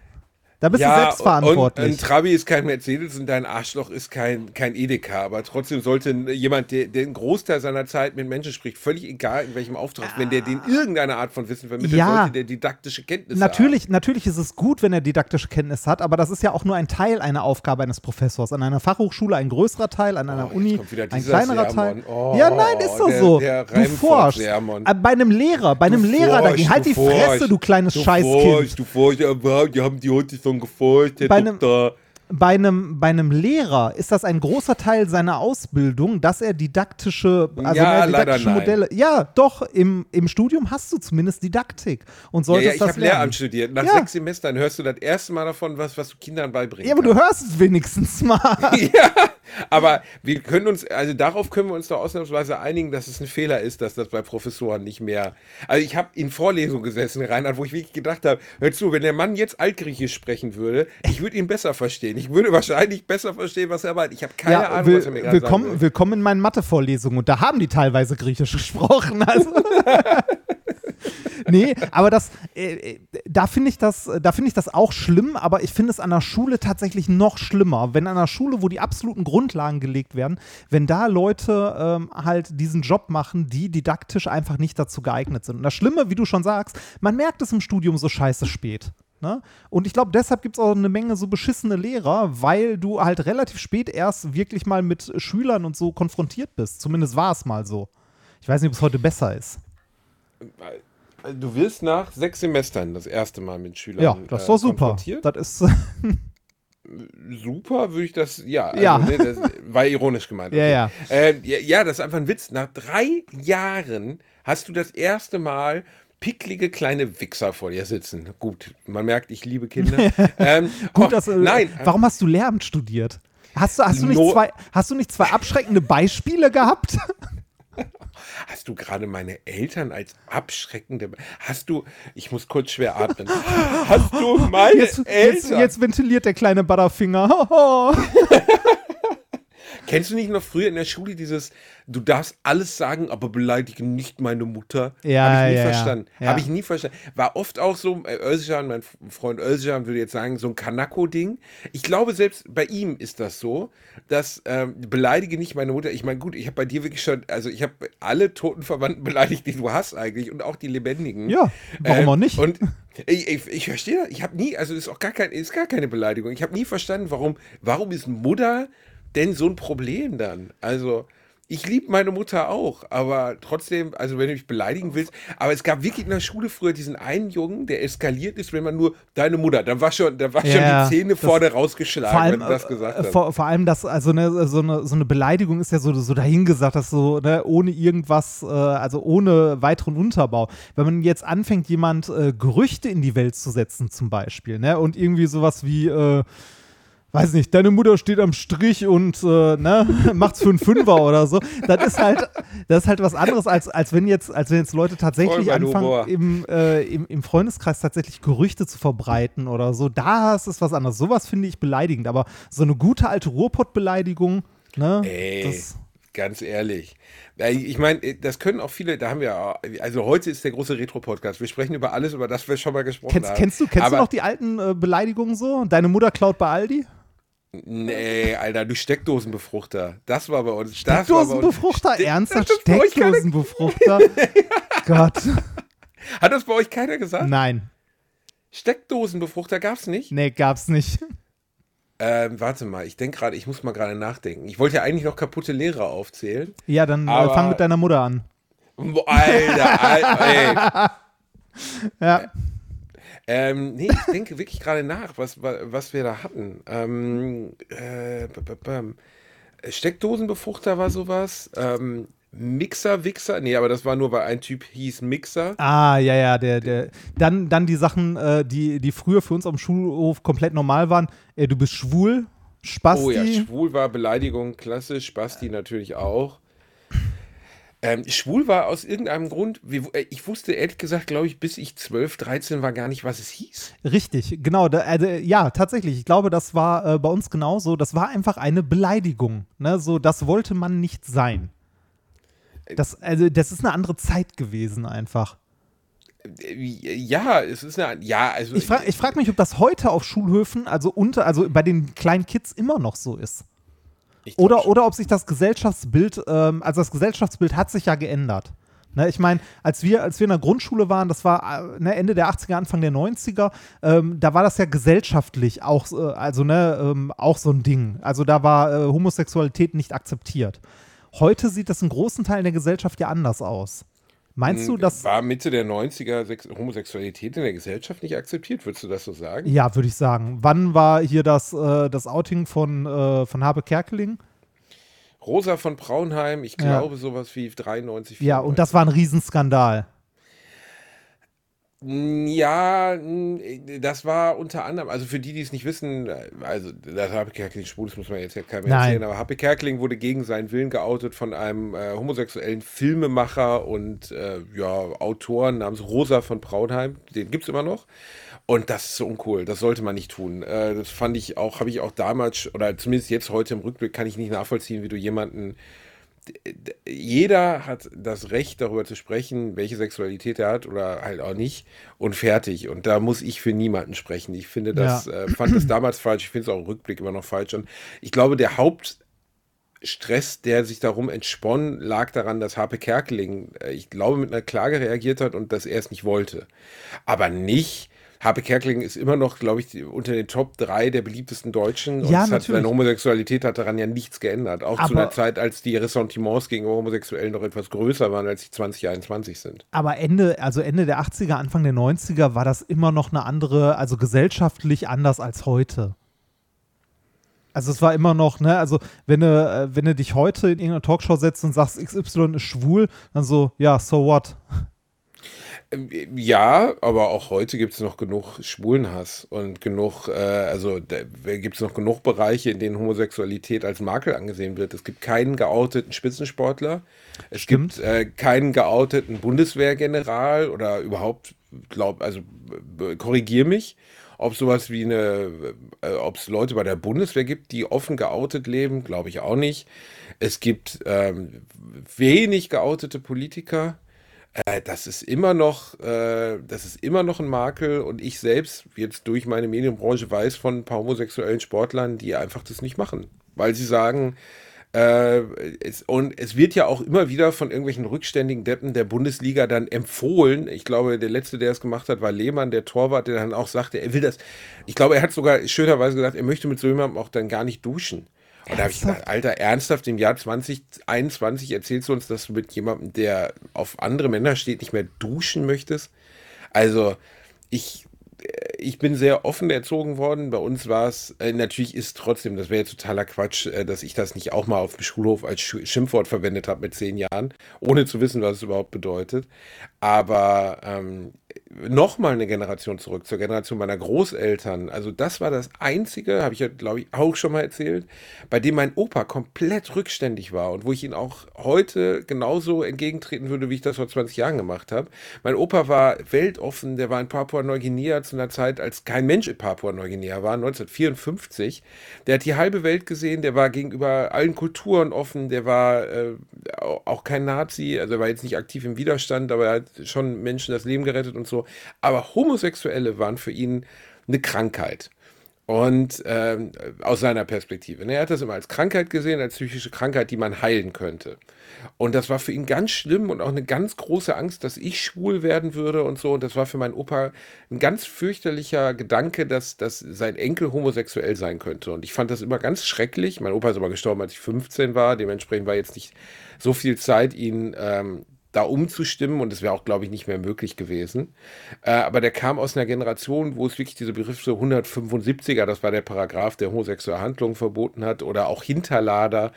Da bist du Ja, selbst verantwortlich. Und ein Trabi ist kein Mercedes und dein Arschloch ist kein, kein Edeka. Aber trotzdem sollte jemand, der, der einen Großteil seiner Zeit mit Menschen spricht, völlig egal in welchem Auftrag, wenn der den irgendeine Art von Wissen vermittelt, Ja. sollte der didaktische Kenntnisse Natürlich, natürlich ist es gut, wenn er didaktische Kenntnis hat, aber das ist ja auch nur ein Teil einer Aufgabe eines Professors. An einer Fachhochschule ein größerer Teil, an einer Oh, Uni ein kleinerer Sermon. Teil. Oh, ja, nein, ist doch so. der du forschst. Sermon. Äh, Bei einem Lehrer, bei einem Du Lehrer forschst, dagegen. Halt du die Fresse, forschst, du kleines du Scheißkind. forschst, Du forschst, aber die haben die heute schon geforscht, Herr Bei einem- Doktor. Bei einem, bei einem Lehrer ist das ein großer Teil seiner Ausbildung, dass er didaktische, also Ja, didaktische nein. Modelle. Ja, doch, im, im Studium hast du zumindest Didaktik und Ja, solltest ja, ich das habe. Lehramt studiert. Nach Ja. sechs Semestern hörst du das erste Mal davon, was, was du Kindern beibringst. Ja, aber du hörst es wenigstens mal. ja, aber wir können uns, also darauf können wir uns doch ausnahmsweise einigen, dass es ein Fehler ist, dass das bei Professoren nicht mehr. Also ich habe in Vorlesungen gesessen, Reinhard, wo ich wirklich gedacht habe, hör zu, wenn der Mann jetzt Altgriechisch sprechen würde, ich würde ihn besser verstehen. Ich würde wahrscheinlich besser verstehen, was er meint. Ich habe keine ja, Ahnung, will, was er mir gerade willkommen, will. willkommen in meinen Mathe-Vorlesungen und da haben die teilweise Griechisch gesprochen. Also. nee, aber das, äh, äh, da finde ich das, da finde ich das auch schlimm, aber ich finde es an der Schule tatsächlich noch schlimmer. Wenn an der Schule, wo die absoluten Grundlagen gelegt werden, wenn da Leute ähm, halt diesen Job machen, die didaktisch einfach nicht dazu geeignet sind. Und das Schlimme, wie du schon sagst, man merkt es im Studium so scheiße spät. Ne? Und ich glaube, deshalb gibt es auch eine Menge so beschissene Lehrer, weil du halt relativ spät erst wirklich mal mit Schülern und so konfrontiert bist. Zumindest war es mal so. Ich weiß nicht, ob es heute besser ist. Du wirst nach sechs Semestern das erste Mal mit Schülern Ja, das ist äh, super. Das ist, Super würde ich das, ja, also, Ja. Ne, das war ironisch gemeint. Ja, ja. Äh, ja. Ja, das ist einfach ein Witz. Nach drei Jahren hast du das erste Mal picklige kleine Wichser vor dir sitzen. Gut, man merkt, ich liebe Kinder. ähm, gut, oh, dass, äh, nein, warum hast du Lehramt studiert? Hast du, hast, du nicht No- zwei, hast du nicht zwei abschreckende Beispiele gehabt? hast du gerade meine Eltern als abschreckende, hast du, ich muss kurz schwer atmen, hast du meine Jetzt, jetzt, Eltern, jetzt ventiliert der kleine Butterfinger. Kennst du nicht noch früher in der Schule dieses, du darfst alles sagen, aber beleidige nicht meine Mutter? Ja, Habe ich nie ja, verstanden. Ja. Habe ich nie verstanden. War oft auch so, äh, Özcan, mein Freund Özcan würde jetzt sagen, so ein Kanako-Ding. Ich glaube, selbst bei ihm ist das so, dass ähm, beleidige nicht meine Mutter. Ich meine, gut, ich habe bei dir wirklich schon, also ich habe alle toten Verwandten beleidigt, die du hast eigentlich und auch die lebendigen. Ja, warum Ähm, auch nicht? Und ich, ich, ich verstehe das. Ich habe nie, also ist auch gar kein, ist gar keine Beleidigung. Ich habe nie verstanden, warum, warum ist Mutter denn so ein Problem dann? Also, ich liebe meine Mutter auch, aber trotzdem, also wenn du mich beleidigen willst, aber es gab wirklich in der Schule früher diesen einen Jungen, der eskaliert ist, wenn man nur deine Mutter, da war schon, da war Ja, schon die Zähne vorne rausgeschlagen, vor allem, wenn du das gesagt äh, hast. vor, vor allem das, also ne, so, eine, so eine Beleidigung ist ja so, so dahingesagt, dass so, ne, ohne irgendwas, äh, also ohne weiteren Unterbau. Wenn man jetzt anfängt, jemand äh, Gerüchte in die Welt zu setzen, zum Beispiel, ne, und irgendwie sowas wie, äh, weiß nicht, deine Mutter steht am Strich und äh, ne, macht's für einen Fünfer oder so. Das ist halt, das ist halt was anderes, als, als wenn jetzt, als wenn jetzt Leute tatsächlich anfangen, im, äh, im, im Freundeskreis tatsächlich Gerüchte zu verbreiten oder so. Da ist es was anderes. Sowas finde ich beleidigend, aber so eine gute alte Ruhrpott-Beleidigung, ne? Ey, ganz ehrlich. Ich meine, das können auch viele, da haben wir, auch- also heute ist der große Retro-Podcast. Wir sprechen über alles, über das wir schon mal gesprochen kennst, haben. kennst du, kennst du Aber- noch die alten äh, Beleidigungen so? Deine Mutter klaut bei Aldi? Nee, Alter, du Steckdosenbefruchter. Das war bei uns. Bei uns. Steckdosenbefruchter? Ste- Ernsthaft? Steckdosenbefruchter? Gott. Hat das bei euch keiner gesagt? Nein. Steckdosenbefruchter gab's nicht? Nee, gab's nicht. Ähm, warte mal, ich denke gerade, ich muss mal gerade nachdenken. Ich wollte ja eigentlich noch kaputte Lehrer aufzählen. Ja, dann äh, Aber- fang mit deiner Mutter an. Alter, Alter, ey. Ja. Ähm, nee, ich denke wirklich gerade nach, was, wa- was wir da hatten. Ähm, äh. Steckdosenbefruchter war sowas. Ähm, Mixer, Wichser. Nee, aber das war nur, weil ein Typ hieß Mixer. Ah, ja, ja, der, der. Dann, dann die Sachen, äh, die, die früher für uns am Schulhof komplett normal waren. Äh, du bist schwul, Spasti. Oh ja, schwul war Beleidigung, klassisch. Spasti natürlich auch. Ähm, schwul war aus irgendeinem Grund, äh, ich wusste ehrlich gesagt, glaube ich, bis ich 12, 13 war gar nicht, was es hieß. Richtig, genau. Da, also, ja, tatsächlich. Ich glaube, das war äh, bei uns genauso. Das war einfach eine Beleidigung. Ne? So, das wollte man nicht sein. Das, also, das ist eine andere Zeit gewesen, einfach. Äh, Ja, es ist eine, ja, also. Ich frage ich frag mich, ob das heute auf Schulhöfen, also unter, also bei den kleinen Kids immer noch so ist. Oder, schon. oder ob sich das Gesellschaftsbild, ähm, also das Gesellschaftsbild hat sich ja geändert. Ne, ich meine, als wir, als wir in der Grundschule waren, das war äh, ne, Ende der 80er, Anfang der 90er, ähm, da war das ja gesellschaftlich auch, äh, also ne, ähm, auch so ein Ding. Also da war äh, Homosexualität nicht akzeptiert. Heute sieht das in großen Teilen der Gesellschaft ja anders aus. Meinst du, dass. War Mitte der 90er Sex Homosexualität in der Gesellschaft nicht akzeptiert? Würdest du das so sagen? Ja, würde ich sagen. Wann war hier das, äh, das Outing von, äh, von Habe Kerkeling? Rosa von Braunheim, ich Ja. glaube sowas wie 93, Ja, und das war ein Riesenskandal. Ja, das war unter anderem, also für die, die es nicht wissen, also das Happy Kerkeling schwul, das muss man jetzt ja keinem erzählen, aber Happy Kerkeling wurde gegen seinen Willen geoutet von einem äh, homosexuellen Filmemacher und äh, ja, Autor namens Rosa von Braunheim, den gibt es immer noch. Und das ist so uncool, das sollte man nicht tun. Äh, das fand ich auch, habe ich auch damals, oder zumindest jetzt heute im Rückblick, kann ich nicht nachvollziehen, wie du jemanden jeder hat das Recht, darüber zu sprechen, welche Sexualität er hat oder halt auch nicht und fertig. Und da muss ich für niemanden sprechen. Ich finde das, ja. äh, fand das damals falsch. Ich finde es auch im Rückblick immer noch falsch. Und ich glaube, der Hauptstress, der sich darum entsponnen, lag daran, dass Harpe Kerkeling, äh, ich glaube, mit einer Klage reagiert hat und dass er es nicht wollte. Aber nicht, Habe Kerkeling ist immer noch, glaube ich, unter den Top 3 der beliebtesten Deutschen. Und ja, hat, seine Homosexualität hat daran ja nichts geändert. Auch aber, zu einer Zeit, als die Ressentiments gegen Homosexuellen noch etwas größer waren, als sie 2021 sind. Aber Ende, also Ende der 80er, Anfang der 90er war das immer noch eine andere, also gesellschaftlich anders als heute. Also es war immer noch, ne, also wenn du, äh, wenn du dich heute in irgendeine Talkshow setzt und sagst, XY ist schwul, dann so, ja, so what? Ja, aber auch heute gibt es noch genug Schwulenhass und genug, äh, also gibt es noch genug Bereiche, in denen Homosexualität als Makel angesehen wird. Es gibt keinen geouteten Spitzensportler, es Stimmt. gibt äh, keinen geouteten Bundeswehrgeneral oder überhaupt, glaub, also korrigier mich, ob sowas wie eine, äh, ob es Leute bei der Bundeswehr gibt, die offen geoutet leben, glaube ich auch nicht. Es gibt ähm, wenig geoutete Politiker äh, das ist immer noch, äh, das ist immer noch ein Makel und ich selbst jetzt durch meine Medienbranche weiß von ein paar homosexuellen Sportlern, die einfach das nicht machen, weil sie sagen, äh, es, und es wird ja auch immer wieder von irgendwelchen rückständigen Deppen der Bundesliga dann empfohlen. Ich glaube, der letzte, der es gemacht hat, war Lehmann, der Torwart, der dann auch sagte, er will das. Ich glaube, er hat sogar schönerweise gesagt, er möchte mit so jemandem auch dann gar nicht duschen. Und da habe ich gedacht, Alter, ernsthaft, im Jahr 2021 erzählst du uns, dass du mit jemandem, der auf andere Männer steht, nicht mehr duschen möchtest? Also, ich, äh, ich bin sehr offen erzogen worden. Bei uns war es, äh, natürlich ist trotzdem, das wäre jetzt totaler Quatsch, äh, dass ich das nicht auch mal auf dem Schulhof als Sch Schimpfwort verwendet habe mit zehn Jahren, ohne zu wissen, was es überhaupt bedeutet. Aber ähm, noch mal eine Generation zurück, zur Generation meiner Großeltern. Also das war das Einzige, habe ich ja, glaube ich, auch schon mal erzählt, bei dem mein Opa komplett rückständig war und wo ich ihn auch heute genauso entgegentreten würde, wie ich das vor 20 Jahren gemacht habe. Mein Opa war weltoffen, der war in Papua-Neuguinea zu einer Zeit, als kein Mensch in Papua-Neuguinea war, 1954. Der hat die halbe Welt gesehen, der war gegenüber allen Kulturen offen, der war äh, auch kein Nazi, also er war jetzt nicht aktiv im Widerstand, aber er hat schon Menschen das Leben gerettet und so. Aber Homosexuelle waren für ihn eine Krankheit. Und ähm, aus seiner Perspektive. Ne, er hat das immer als Krankheit gesehen, als psychische Krankheit, die man heilen könnte. Und das war für ihn ganz schlimm und auch eine ganz große Angst, dass ich schwul werden würde und so. Und das war für meinen Opa ein ganz fürchterlicher Gedanke, dass, dass sein Enkel homosexuell sein könnte. Und ich fand das immer ganz schrecklich. Mein Opa ist aber gestorben, als ich 15 war. Dementsprechend war jetzt nicht so viel Zeit, ihn ähm, da umzustimmen und das wäre auch, glaube ich, nicht mehr möglich gewesen. Äh, aber der kam aus einer Generation, wo es wirklich diese Begriffe so 175er, das war der Paragraph, der homosexuelle Handlungen verboten hat, oder auch Hinterlader.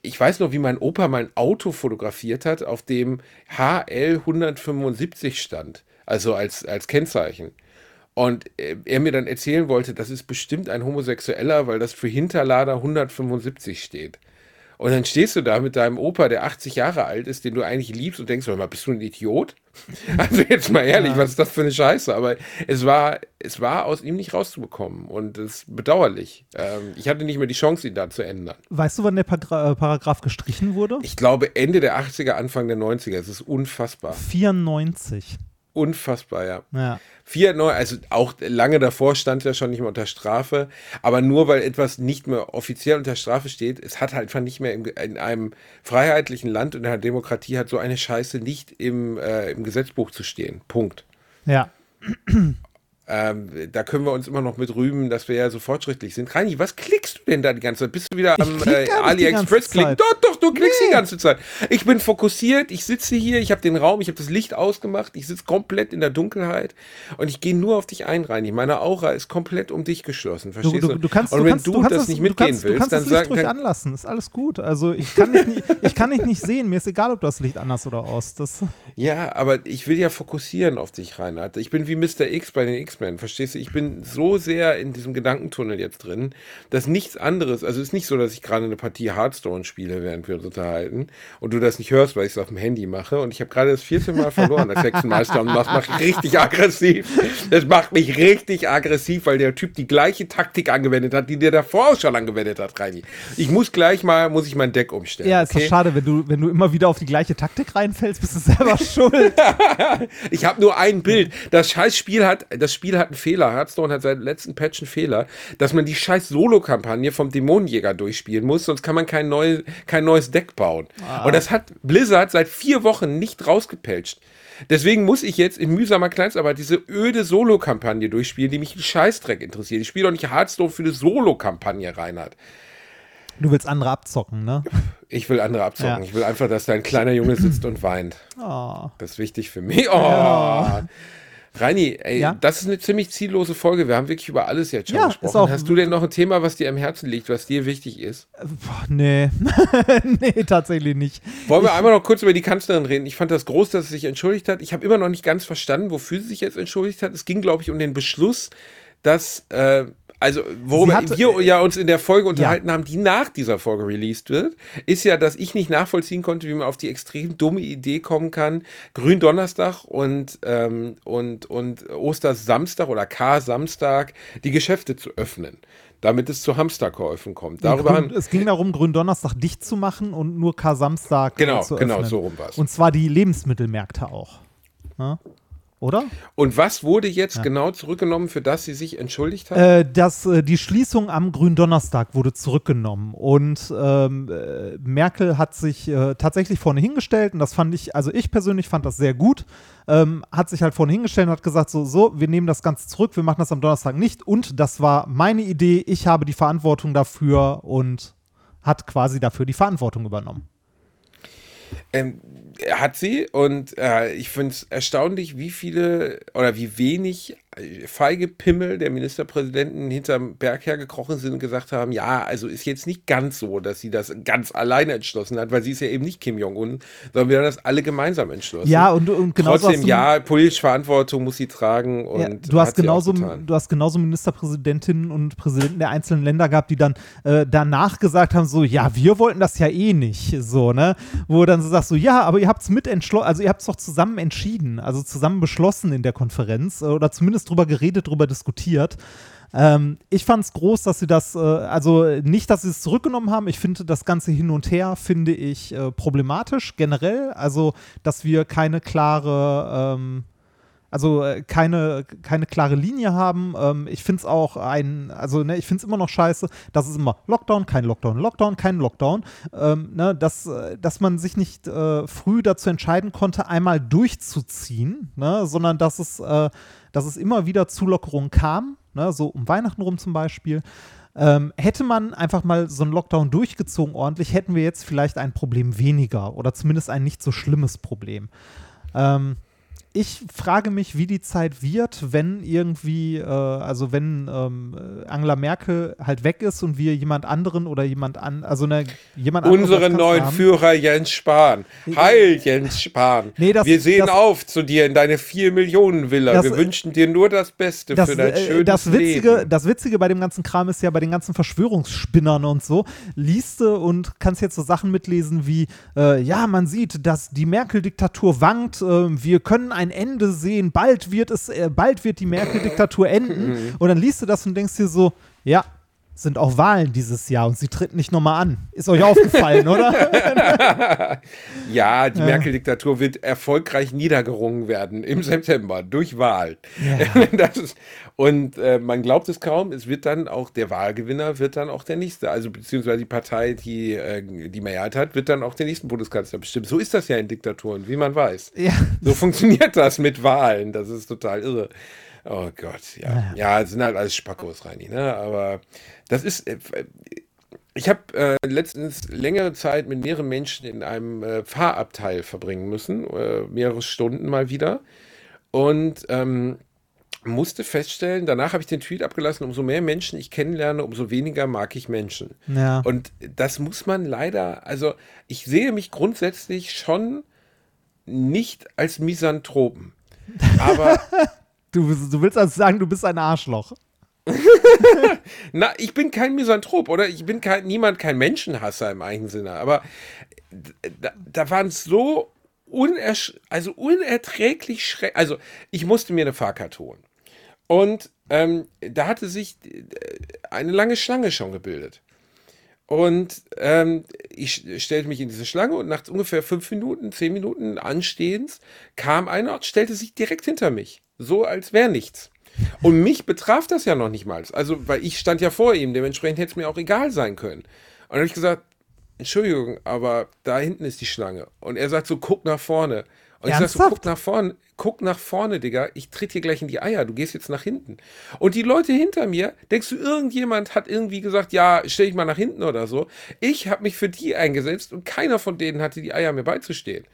Ich weiß noch, wie mein Opa mein Auto fotografiert hat, auf dem HL 175 stand, also als, als Kennzeichen. Und äh, er mir dann erzählen wollte, das ist bestimmt ein Homosexueller, weil das für Hinterlader 175 steht. Und dann stehst du da mit deinem Opa, der 80 Jahre alt ist, den du eigentlich liebst und denkst, mal, bist du ein Idiot? Also jetzt mal ehrlich, ja. was ist das für eine Scheiße? Aber es war, es war aus ihm nicht rauszubekommen und es ist bedauerlich. Ähm, ich hatte nicht mehr die Chance, ihn da zu ändern. Weißt du, wann der Paragra Paragraph gestrichen wurde? Ich glaube Ende der 80er, Anfang der 90er. Es ist unfassbar. 94. Unfassbar, ja. Ja. Vier neu, also auch lange davor stand er schon nicht mehr unter Strafe, aber nur weil etwas nicht mehr offiziell unter Strafe steht, es hat halt einfach nicht mehr im, in einem freiheitlichen Land und in einer Demokratie hat so eine Scheiße nicht im, äh, im Gesetzbuch zu stehen. Punkt. Ja. Ähm, da können wir uns immer noch mit rühmen, dass wir ja so fortschrittlich sind. Reini, was klickst du denn da die ganze Zeit? Bist du wieder am äh, AliExpress klicken? Doch, doch, du klickst nee. die ganze Zeit. Ich bin fokussiert, ich sitze hier, ich habe den Raum, ich habe das Licht ausgemacht, ich sitze komplett in der Dunkelheit und ich gehe nur auf dich ein, Reini. Meine Aura ist komplett um dich geschlossen, verstehst du? du, du kannst, und wenn du, du das nicht mitgehen kannst, willst, dann sag ruhig anlassen, ist alles gut. Also ich kann dich nicht, ich kann dich nicht sehen, mir ist egal, ob du das Licht anders oder aus. Das ja, aber ich will ja fokussieren auf dich, Reinhard. Ich bin wie Mr. X bei den X-Men, verstehst du? Ich bin so sehr in diesem Gedankentunnel jetzt drin, dass nichts anderes, also es ist nicht so, dass ich gerade eine Partie Hearthstone spiele, während wir uns unterhalten und du das nicht hörst, weil ich es auf dem Handy mache und ich habe gerade das vierte Mal verloren als Hexenmeister und das macht mich richtig aggressiv. Das macht mich richtig aggressiv, weil der Typ die gleiche Taktik angewendet hat, die der davor auch schon angewendet hat, Reini. Ich muss gleich mal, muss ich mein Deck umstellen. Ja, ist okay? doch schade, wenn du, wenn du immer wieder auf die gleiche Taktik reinfällst, bist du selber schuld. ich habe nur ein Bild. Das Scheißspiel hat, das Spiel hat einen Fehler. Hearthstone hat seit letzten Patch einen Fehler, dass man die scheiß Solo-Kampagne vom Dämonenjäger durchspielen muss, sonst kann man kein, neu, kein neues Deck bauen. Ah. Und das hat Blizzard seit vier Wochen nicht rausgepatcht. Deswegen muss ich jetzt in mühsamer Kleinstarbeit diese öde Solo-Kampagne durchspielen, die mich einen Scheißdreck interessiert. Ich spiele doch nicht Hearthstone für eine Solo-Kampagne, Reinhard. Du willst andere abzocken, ne? Ich will andere abzocken. Ja. Ich will einfach, dass da ein kleiner Junge sitzt und weint. Oh. Das ist wichtig für mich. Oh. Ja. Reini, ey, ja? das ist eine ziemlich ziellose Folge. Wir haben wirklich über alles jetzt schon ja, gesprochen. Hast du denn noch ein Thema, was dir am Herzen liegt, was dir wichtig ist? Boah, nee. nee, tatsächlich nicht. Wollen wir ich, einmal noch kurz über die Kanzlerin reden? Ich fand das groß, dass sie sich entschuldigt hat. Ich habe immer noch nicht ganz verstanden, wofür sie sich jetzt entschuldigt hat. Es ging, glaube ich, um den Beschluss, dass äh, also worüber hat, wir ja uns in der Folge unterhalten ja. haben, die nach dieser Folge released wird, ist ja, dass ich nicht nachvollziehen konnte, wie man auf die extrem dumme Idee kommen kann, Gründonnerstag und, ähm, und, und Ostersamstag oder K-Samstag die Geschäfte zu öffnen damit es zu Hamsterkäufen kommt. Darüber Grün, es ging darum, Gründonnerstag dicht zu machen und nur K-Samstag genau, zu genau, öffnen. Genau, so rum war Und zwar die Lebensmittelmärkte auch. Ja? Oder? Und was wurde jetzt ja. genau zurückgenommen, für das sie sich entschuldigt hat? Äh, das, äh, die Schließung am Gründonnerstag wurde zurückgenommen und ähm, äh, Merkel hat sich äh, tatsächlich vorne hingestellt und das fand ich, also ich persönlich fand das sehr gut, ähm, hat sich halt vorne hingestellt und hat gesagt, so, so, wir nehmen das Ganze zurück, wir machen das am Donnerstag nicht und das war meine Idee, ich habe die Verantwortung dafür und hat quasi dafür die Verantwortung übernommen. Ähm, hat sie und äh, ich finde es erstaunlich, wie viele oder wie wenig feige Pimmel der Ministerpräsidenten hinterm Berg hergekrochen sind und gesagt haben, ja, also ist jetzt nicht ganz so, dass sie das ganz alleine entschlossen hat, weil sie ist ja eben nicht Kim Jong-un, sondern wir haben das alle gemeinsam entschlossen. Ja, und, und genau Trotzdem, ja, politische Verantwortung muss sie tragen und ja, du hast genauso, du hast genauso Ministerpräsidentinnen und Präsidenten der einzelnen Länder gehabt, die dann äh, danach gesagt haben, so, ja, wir wollten das ja eh nicht, so, ne, wo dann so sagst, so, ja, aber ihr habt es mit entschlossen, also ihr habt es doch zusammen entschieden, also zusammen beschlossen in der Konferenz äh, oder zumindest drüber geredet, drüber diskutiert. Ähm, ich fand es groß, dass sie das, äh, also nicht, dass sie es zurückgenommen haben. Ich finde das Ganze hin und her, finde ich äh, problematisch generell. Also, dass wir keine klare, ähm, also äh, keine, keine klare Linie haben. Ähm, ich finde es auch ein, also ne, ich finde es immer noch scheiße, dass es immer Lockdown, kein Lockdown, Lockdown, kein Lockdown. Ähm, ne, dass, äh, dass man sich nicht äh, früh dazu entscheiden konnte, einmal durchzuziehen, ne, sondern dass es äh, dass es immer wieder Zulockerungen kam, ne, so um Weihnachten rum zum Beispiel. Ähm, hätte man einfach mal so einen Lockdown durchgezogen ordentlich, hätten wir jetzt vielleicht ein Problem weniger oder zumindest ein nicht so schlimmes Problem. Ähm, ich frage mich, wie die Zeit wird, wenn irgendwie, äh, also wenn ähm, Angela Merkel halt weg ist und wir jemand anderen oder jemand an, also eine, jemand Unseren neuen haben. Führer Jens Spahn. Heil Jens Spahn. Nee, das, wir sehen das, auf zu dir in deine 4 Millionen Villa. Das, wir wünschen dir nur das Beste das, für dein äh, schönes das Witzige, Leben. Das Witzige bei dem ganzen Kram ist ja bei den ganzen Verschwörungsspinnern und so, liest du und kannst jetzt so Sachen mitlesen wie, äh, ja, man sieht, dass die Merkel-Diktatur wankt, äh, wir können ein ein Ende sehen, bald wird es, äh, bald wird die Merkel-Diktatur enden. und dann liest du das und denkst dir so, ja, sind auch Wahlen dieses Jahr und sie tritt nicht nochmal an. Ist euch aufgefallen, oder? ja, die ja. Merkel-Diktatur wird erfolgreich niedergerungen werden im September durch Wahl. Ja. ist, und äh, man glaubt es kaum, es wird dann auch der Wahlgewinner wird dann auch der nächste, also beziehungsweise die Partei, die äh, die Mehrheit hat, wird dann auch den nächsten Bundeskanzler bestimmen. So ist das ja in Diktaturen, wie man weiß. Ja. So funktioniert das mit Wahlen. Das ist total irre. Oh Gott, ja. Ja, es sind halt alles Spackos, Reini, ne? Aber das ist, äh, Ich habe äh, letztens längere Zeit mit mehreren Menschen in einem äh, Fahrabteil verbringen müssen, äh, mehrere Stunden mal wieder. Und ähm, musste feststellen, danach habe ich den Tweet abgelassen, umso mehr Menschen ich kennenlerne, umso weniger mag ich Menschen. Ja. Und das muss man leider, also ich sehe mich grundsätzlich schon nicht als Misanthropen. Aber Du, du willst also sagen, du bist ein Arschloch. Na, ich bin kein Misanthrop, oder? Ich bin kein, niemand, kein Menschenhasser im eigenen Sinne. Aber da, da waren so unersch also unerträglich schrecklich. Also, ich musste mir eine Fahrkarte holen. Und ähm, da hatte sich äh, eine lange Schlange schon gebildet. Und ähm, ich stellte mich in diese Schlange und nach ungefähr fünf Minuten, zehn Minuten Anstehens kam einer und stellte sich direkt hinter mich. So als wäre nichts. Und mich betraf das ja noch nicht mal. Also, weil ich stand ja vor ihm, dementsprechend hätte es mir auch egal sein können. Und dann habe ich gesagt, Entschuldigung, aber da hinten ist die Schlange. Und er sagt so, guck nach vorne. Und ich sag so, guck nach vorne, guck nach vorne, Digga. Ich tritt hier gleich in die Eier. Du gehst jetzt nach hinten. Und die Leute hinter mir, denkst du, irgendjemand hat irgendwie gesagt, ja, stell dich mal nach hinten oder so. Ich habe mich für die eingesetzt und keiner von denen hatte die Eier, mir beizustehen.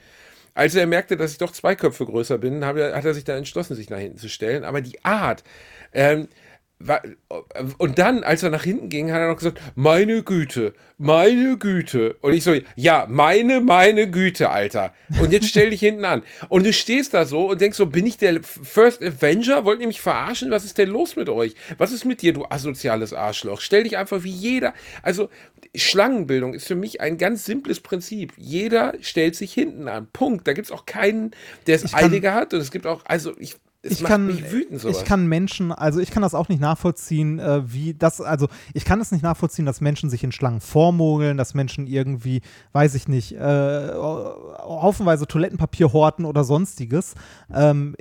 Als er merkte, dass ich doch zwei Köpfe größer bin, hat er, hat er sich dann entschlossen, sich nach hinten zu stellen. Aber die Art, ähm, und dann, als er nach hinten ging, hat er noch gesagt, meine Güte, meine Güte. Und ich so, ja, meine, meine Güte, Alter. Und jetzt stell dich hinten an. Und du stehst da so und denkst so, bin ich der First Avenger? Wollt ihr mich verarschen? Was ist denn los mit euch? Was ist mit dir, du asoziales Arschloch? Stell dich einfach wie jeder. Also, Schlangenbildung ist für mich ein ganz simples Prinzip. Jeder stellt sich hinten an. Punkt. Da gibt es auch keinen, der es eiliger hat. Und es gibt auch, also ich es ich kann, wütend, ich kann Menschen, also ich kann das auch nicht nachvollziehen, äh, wie das, also ich kann es nicht nachvollziehen, dass Menschen sich in Schlangen vormogeln, dass Menschen irgendwie, weiß ich nicht, äh, haufenweise Toilettenpapier horten oder sonstiges. Ähm,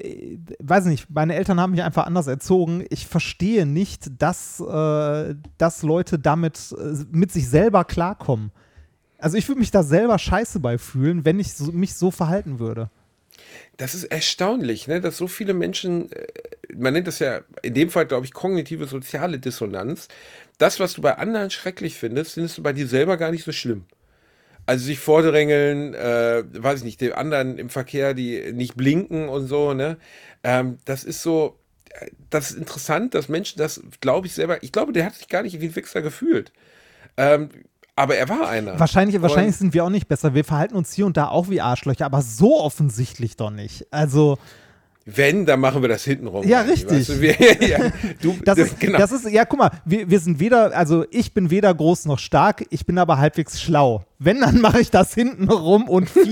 weiß ich nicht, meine Eltern haben mich einfach anders erzogen. Ich verstehe nicht, dass, äh, dass Leute damit äh, mit sich selber klarkommen. Also ich würde mich da selber scheiße bei fühlen, wenn ich so, mich so verhalten würde. Das ist erstaunlich, ne? dass so viele Menschen, äh, man nennt das ja in dem Fall, glaube ich, kognitive soziale Dissonanz. Das, was du bei anderen schrecklich findest, findest du bei dir selber gar nicht so schlimm. Also sich vordrängeln, äh, weiß ich nicht, den anderen im Verkehr, die nicht blinken und so, ne? Ähm, das ist so, äh, das ist interessant, dass Menschen das, glaube ich, selber, ich glaube, der hat sich gar nicht wie ein Wichser gefühlt. Ähm, aber er war einer. Wahrscheinlich, wahrscheinlich sind wir auch nicht besser. Wir verhalten uns hier und da auch wie Arschlöcher, aber so offensichtlich doch nicht. Also. Wenn, dann machen wir das hintenrum. Ja, richtig. Weißt du, wir, ja, du, das, das, ist, genau. das ist, ja, guck mal, wir, wir sind weder, also ich bin weder groß noch stark, ich bin aber halbwegs schlau. Wenn, dann mache ich das hintenrum und fies.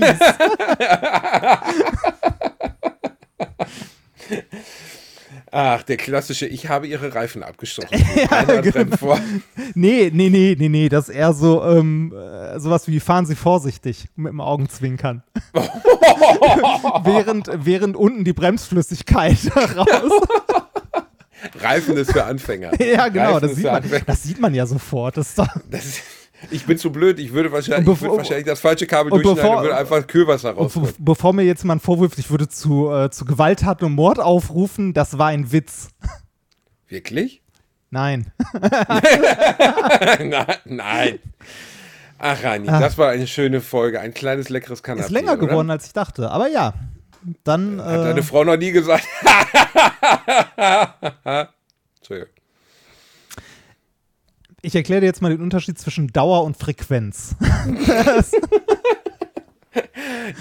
Ach, der klassische, ich habe ihre Reifen abgestochen. ja, genau. vor. Nee, nee, nee, nee, nee, das ist eher so, ähm, äh, sowas wie fahren Sie vorsichtig mit dem Augenzwinkern. während, während unten die Bremsflüssigkeit raus. Reifen ist für Anfänger. Ja, genau, das sieht, man, das sieht man ja sofort. Das ist doch das ist ich bin zu blöd, ich würde wahrscheinlich, bevor, ich würde wahrscheinlich das falsche Kabel durchschneiden und würde einfach Kühlwasser rausholen. Bevor mir jetzt jemand vorwirft, ich würde zu, äh, zu Gewalttaten und Mord aufrufen, das war ein Witz. Wirklich? Nein. Na, nein. Ach, Rani, Ach. das war eine schöne Folge. Ein kleines, leckeres Kanapé. Ist länger oder? geworden, als ich dachte. Aber ja, dann. Hat äh, deine Frau noch nie gesagt. Entschuldigung ich erkläre dir jetzt mal den Unterschied zwischen Dauer und Frequenz.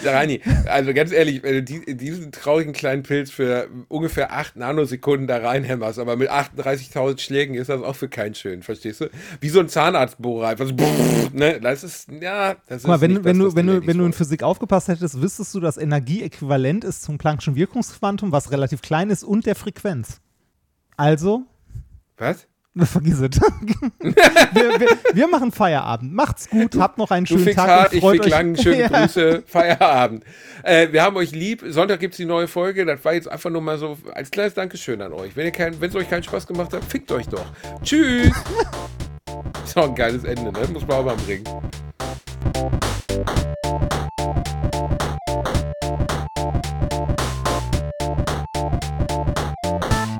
Rani, also ganz ehrlich, wenn du die, diesen traurigen kleinen Pilz für ungefähr 8 Nanosekunden da reinhämmerst, aber mit 38.000 Schlägen ist das auch für keinen schön, verstehst du? Wie so ein Zahnarztbohrer, einfach so, ne? Das ist, ja, das Guck mal, wenn, wenn, das, du, wenn, du, wenn du in Physik aufgepasst hättest, wüsstest du, dass Energie äquivalent ist zum Planck'schen Wirkungsquantum, was relativ klein ist, und der Frequenz. Also. Was? Vergiss es. wir, wir, wir, machen Feierabend. Macht's gut, habt noch einen schönen Tag. Hart, ich fick lang, schöne ja. Grüße, Feierabend. Äh, wir haben euch lieb. Sonntag gibt es die neue Folge. Das war jetzt einfach nur mal so als kleines Dankeschön an euch. Wenn es euch keinen Spaß gemacht hat, fickt euch doch. Tschüss. ist auch ein geiles Ende, ne? Muss man auch mal bringen.